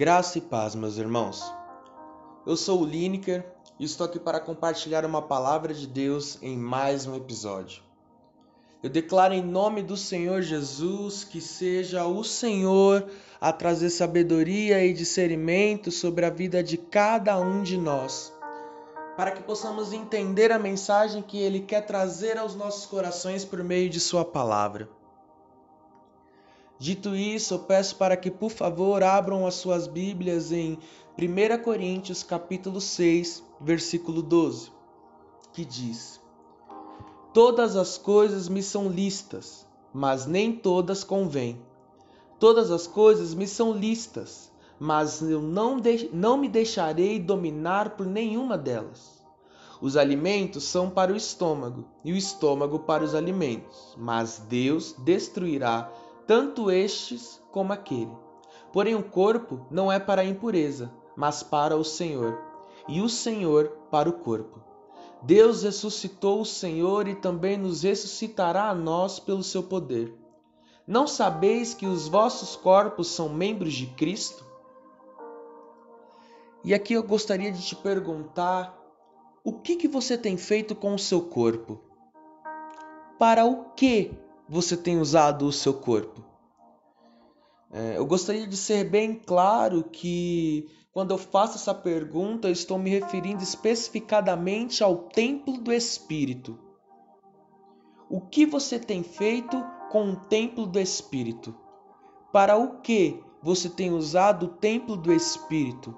Graça e paz, meus irmãos. Eu sou o Lineker e estou aqui para compartilhar uma palavra de Deus em mais um episódio. Eu declaro em nome do Senhor Jesus que seja o Senhor a trazer sabedoria e discernimento sobre a vida de cada um de nós, para que possamos entender a mensagem que Ele quer trazer aos nossos corações por meio de Sua palavra. Dito isso, eu peço para que, por favor, abram as suas Bíblias em 1 Coríntios capítulo 6, versículo 12, que diz: Todas as coisas me são listas, mas nem todas convêm. Todas as coisas me são listas, mas eu não, de... não me deixarei dominar por nenhuma delas. Os alimentos são para o estômago, e o estômago para os alimentos, mas Deus destruirá tanto estes como aquele. Porém, o corpo não é para a impureza, mas para o Senhor, e o Senhor para o corpo. Deus ressuscitou o Senhor e também nos ressuscitará a nós pelo seu poder. Não sabeis que os vossos corpos são membros de Cristo? E aqui eu gostaria de te perguntar: o que, que você tem feito com o seu corpo? Para o que você tem usado o seu corpo? É, eu gostaria de ser bem claro que quando eu faço essa pergunta, eu estou me referindo especificadamente ao templo do Espírito. O que você tem feito com o templo do Espírito? Para o que você tem usado o templo do Espírito?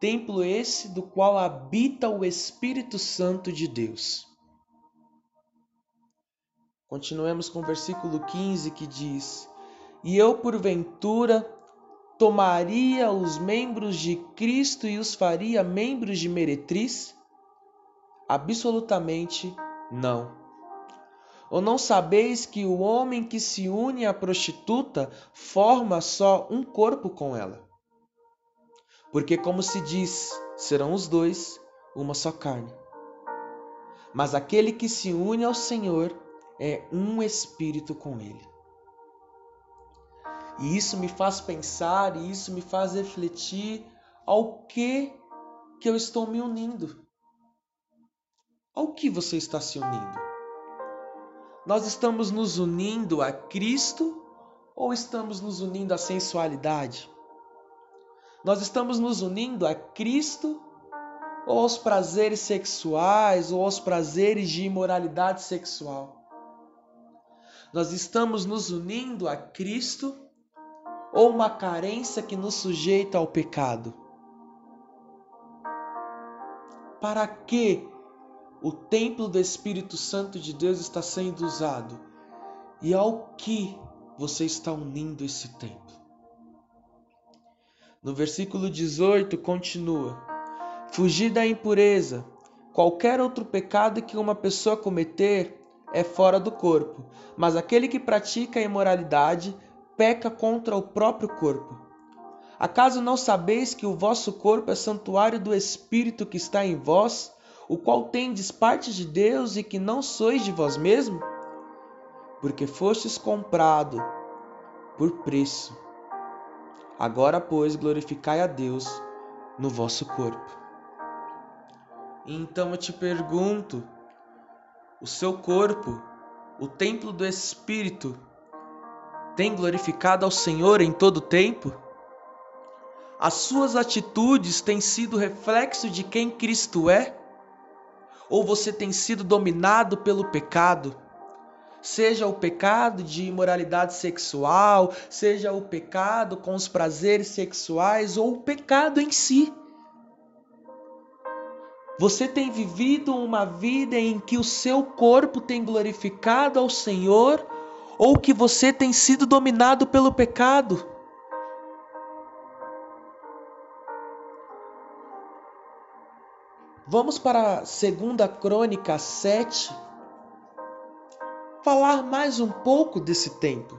Templo esse do qual habita o Espírito Santo de Deus. Continuemos com o versículo 15 que diz: E eu, porventura, tomaria os membros de Cristo e os faria membros de meretriz? Absolutamente não. Ou não sabeis que o homem que se une à prostituta forma só um corpo com ela? Porque, como se diz, serão os dois uma só carne. Mas aquele que se une ao Senhor é um espírito com Ele. E isso me faz pensar, e isso me faz refletir ao que que eu estou me unindo. Ao que você está se unindo? Nós estamos nos unindo a Cristo ou estamos nos unindo à sensualidade? Nós estamos nos unindo a Cristo ou aos prazeres sexuais ou aos prazeres de imoralidade sexual? Nós estamos nos unindo a Cristo ou uma carência que nos sujeita ao pecado? Para que o templo do Espírito Santo de Deus está sendo usado? E ao que você está unindo esse templo? No versículo 18 continua: Fugir da impureza. Qualquer outro pecado que uma pessoa cometer é fora do corpo, mas aquele que pratica a imoralidade peca contra o próprio corpo. Acaso não sabeis que o vosso corpo é santuário do Espírito que está em vós, o qual tendes parte de Deus e que não sois de vós mesmo? Porque fostes comprado por preço. Agora, pois, glorificai a Deus no vosso corpo. Então eu te pergunto: o seu corpo, o templo do Espírito, tem glorificado ao Senhor em todo o tempo? As suas atitudes têm sido reflexo de quem Cristo é? Ou você tem sido dominado pelo pecado? Seja o pecado de imoralidade sexual, seja o pecado com os prazeres sexuais ou o pecado em si. Você tem vivido uma vida em que o seu corpo tem glorificado ao Senhor ou que você tem sido dominado pelo pecado? Vamos para a segunda crônica 7, falar mais um pouco desse tempo.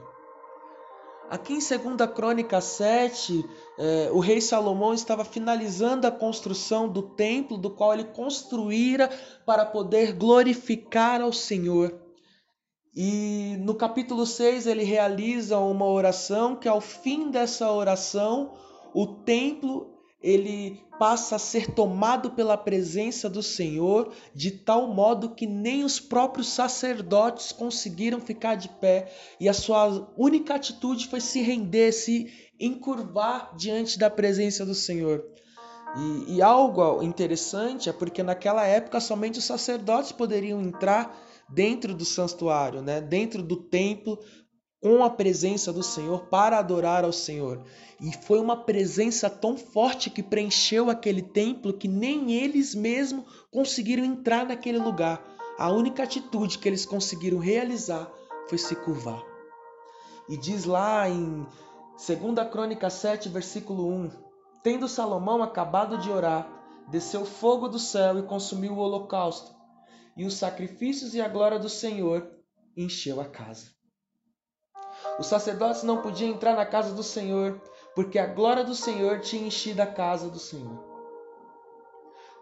Aqui em 2 Crônica 7, eh, o rei Salomão estava finalizando a construção do templo, do qual ele construíra para poder glorificar ao Senhor. E no capítulo 6 ele realiza uma oração que ao fim dessa oração o templo ele passa a ser tomado pela presença do Senhor de tal modo que nem os próprios sacerdotes conseguiram ficar de pé e a sua única atitude foi se render, se encurvar diante da presença do Senhor. E, e algo interessante é porque naquela época somente os sacerdotes poderiam entrar dentro do santuário, né? dentro do templo, com a presença do Senhor para adorar ao Senhor. E foi uma presença tão forte que preencheu aquele templo que nem eles mesmos conseguiram entrar naquele lugar. A única atitude que eles conseguiram realizar foi se curvar. E diz lá em 2 Crônica 7, versículo 1: Tendo Salomão acabado de orar, desceu fogo do céu e consumiu o holocausto, e os sacrifícios e a glória do Senhor encheu a casa. Os sacerdotes não podiam entrar na casa do Senhor, porque a glória do Senhor tinha enchido a casa do Senhor.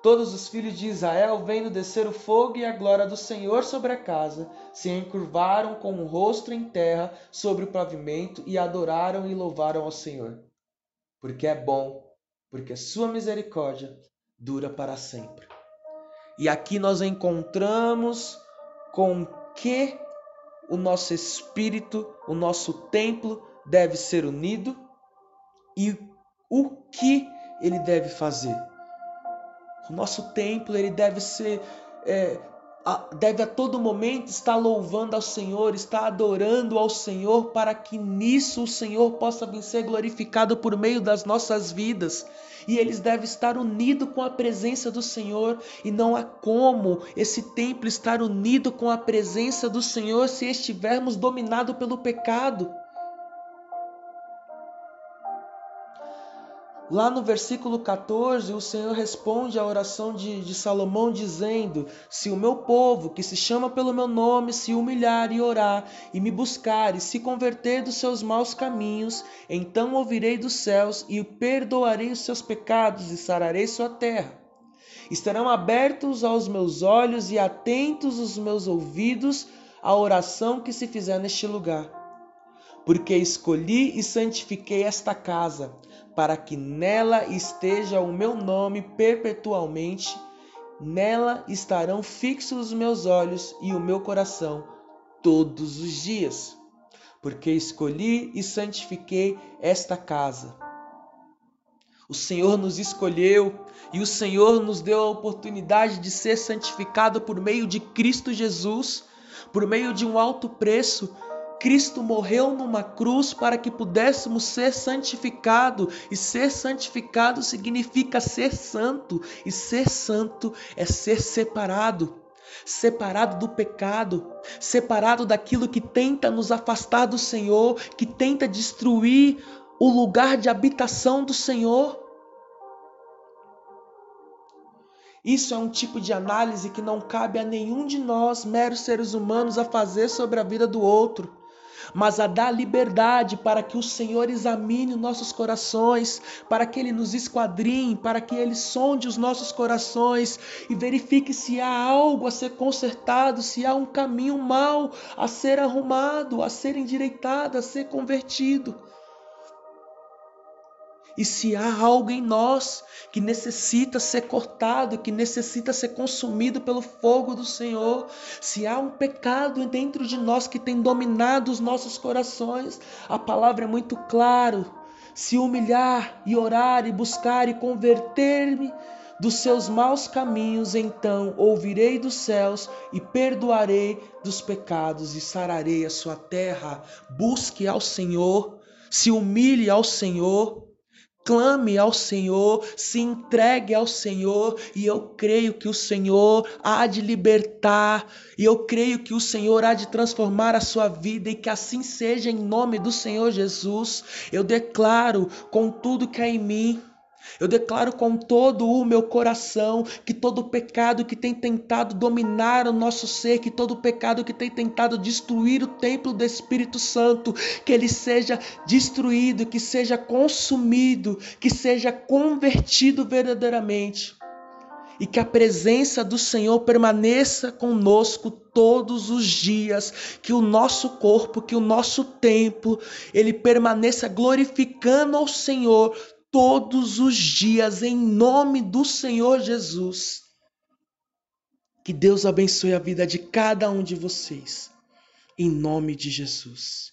Todos os filhos de Israel, vendo descer o fogo e a glória do Senhor sobre a casa, se encurvaram com o rosto em terra sobre o pavimento e adoraram e louvaram ao Senhor. Porque é bom, porque sua misericórdia dura para sempre. E aqui nós encontramos com que o nosso espírito, o nosso templo deve ser unido e o que ele deve fazer. O nosso templo ele deve ser é, deve a todo momento estar louvando ao Senhor, estar adorando ao Senhor, para que nisso o Senhor possa vir ser glorificado por meio das nossas vidas. E eles devem estar unidos com a presença do Senhor, e não há como esse templo estar unido com a presença do Senhor se estivermos dominados pelo pecado. Lá no versículo 14, o Senhor responde à oração de, de, Salomão, dizendo: Se o meu povo, que se chama pelo meu nome, se humilhar e orar, e me buscar, e se converter dos seus maus caminhos, então ouvirei dos céus e perdoarei os seus pecados e sararei sua terra. Estarão abertos aos meus olhos e atentos os meus ouvidos à oração que se fizer neste lugar. Porque escolhi e santifiquei esta casa para que nela esteja o meu nome perpetualmente. Nela estarão fixos os meus olhos e o meu coração todos os dias, porque escolhi e santifiquei esta casa. O Senhor nos escolheu e o Senhor nos deu a oportunidade de ser santificado por meio de Cristo Jesus, por meio de um alto preço Cristo morreu numa cruz para que pudéssemos ser santificado, e ser santificado significa ser santo, e ser santo é ser separado. Separado do pecado, separado daquilo que tenta nos afastar do Senhor, que tenta destruir o lugar de habitação do Senhor. Isso é um tipo de análise que não cabe a nenhum de nós, meros seres humanos, a fazer sobre a vida do outro mas a dar liberdade para que o Senhor examine os nossos corações, para que Ele nos esquadrinhe, para que Ele sonde os nossos corações e verifique se há algo a ser consertado, se há um caminho mau a ser arrumado, a ser endireitado, a ser convertido. E se há algo em nós que necessita ser cortado, que necessita ser consumido pelo fogo do Senhor, se há um pecado dentro de nós que tem dominado os nossos corações, a palavra é muito clara. Se humilhar e orar e buscar e converter-me dos seus maus caminhos, então ouvirei dos céus e perdoarei dos pecados e sararei a sua terra. Busque ao Senhor, se humilhe ao Senhor Clame ao Senhor, se entregue ao Senhor, e eu creio que o Senhor há de libertar, e eu creio que o Senhor há de transformar a sua vida, e que assim seja em nome do Senhor Jesus. Eu declaro com tudo que há em mim eu declaro com todo o meu coração que todo pecado que tem tentado dominar o nosso ser, que todo pecado que tem tentado destruir o templo do Espírito Santo, que ele seja destruído, que seja consumido, que seja convertido verdadeiramente. E que a presença do Senhor permaneça conosco todos os dias, que o nosso corpo, que o nosso templo, ele permaneça glorificando ao Senhor todos os dias, em nome do Senhor Jesus. Que Deus abençoe a vida de cada um de vocês, em nome de Jesus.